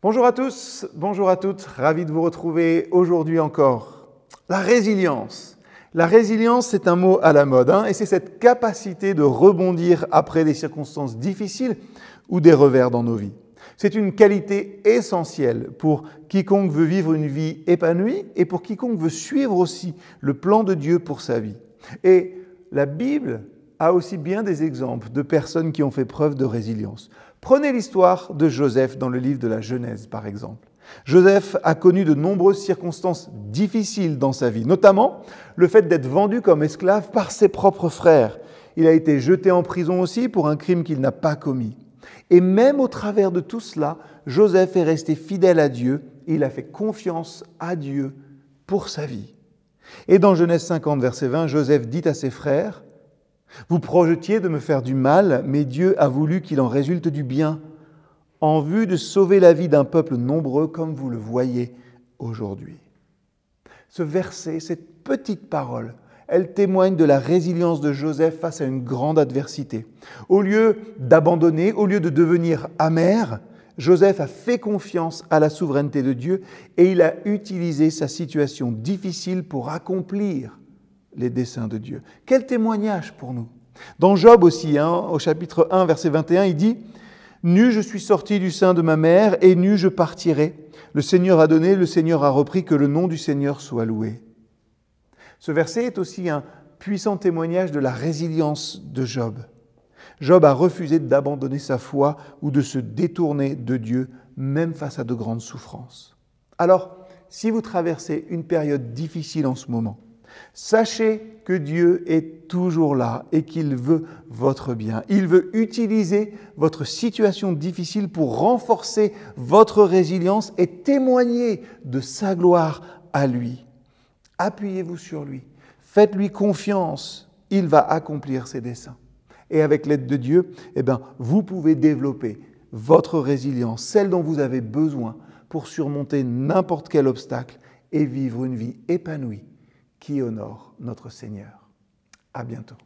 Bonjour à tous, bonjour à toutes, ravi de vous retrouver aujourd'hui encore. La résilience. La résilience, c'est un mot à la mode, hein, et c'est cette capacité de rebondir après des circonstances difficiles ou des revers dans nos vies. C'est une qualité essentielle pour quiconque veut vivre une vie épanouie et pour quiconque veut suivre aussi le plan de Dieu pour sa vie. Et la Bible a aussi bien des exemples de personnes qui ont fait preuve de résilience. Prenez l'histoire de Joseph dans le livre de la Genèse, par exemple. Joseph a connu de nombreuses circonstances difficiles dans sa vie, notamment le fait d'être vendu comme esclave par ses propres frères. Il a été jeté en prison aussi pour un crime qu'il n'a pas commis. Et même au travers de tout cela, Joseph est resté fidèle à Dieu et il a fait confiance à Dieu pour sa vie. Et dans Genèse 50, verset 20, Joseph dit à ses frères, vous projetiez de me faire du mal, mais Dieu a voulu qu'il en résulte du bien, en vue de sauver la vie d'un peuple nombreux comme vous le voyez aujourd'hui. Ce verset, cette petite parole, elle témoigne de la résilience de Joseph face à une grande adversité. Au lieu d'abandonner, au lieu de devenir amer, Joseph a fait confiance à la souveraineté de Dieu et il a utilisé sa situation difficile pour accomplir les desseins de Dieu. Quel témoignage pour nous. Dans Job aussi, hein, au chapitre 1, verset 21, il dit, Nu je suis sorti du sein de ma mère, et nu je partirai. Le Seigneur a donné, le Seigneur a repris, que le nom du Seigneur soit loué. Ce verset est aussi un puissant témoignage de la résilience de Job. Job a refusé d'abandonner sa foi ou de se détourner de Dieu, même face à de grandes souffrances. Alors, si vous traversez une période difficile en ce moment, Sachez que Dieu est toujours là et qu'il veut votre bien. Il veut utiliser votre situation difficile pour renforcer votre résilience et témoigner de sa gloire à lui. Appuyez-vous sur lui. Faites-lui confiance. Il va accomplir ses desseins. Et avec l'aide de Dieu, eh bien, vous pouvez développer votre résilience, celle dont vous avez besoin pour surmonter n'importe quel obstacle et vivre une vie épanouie qui honore notre Seigneur. À bientôt.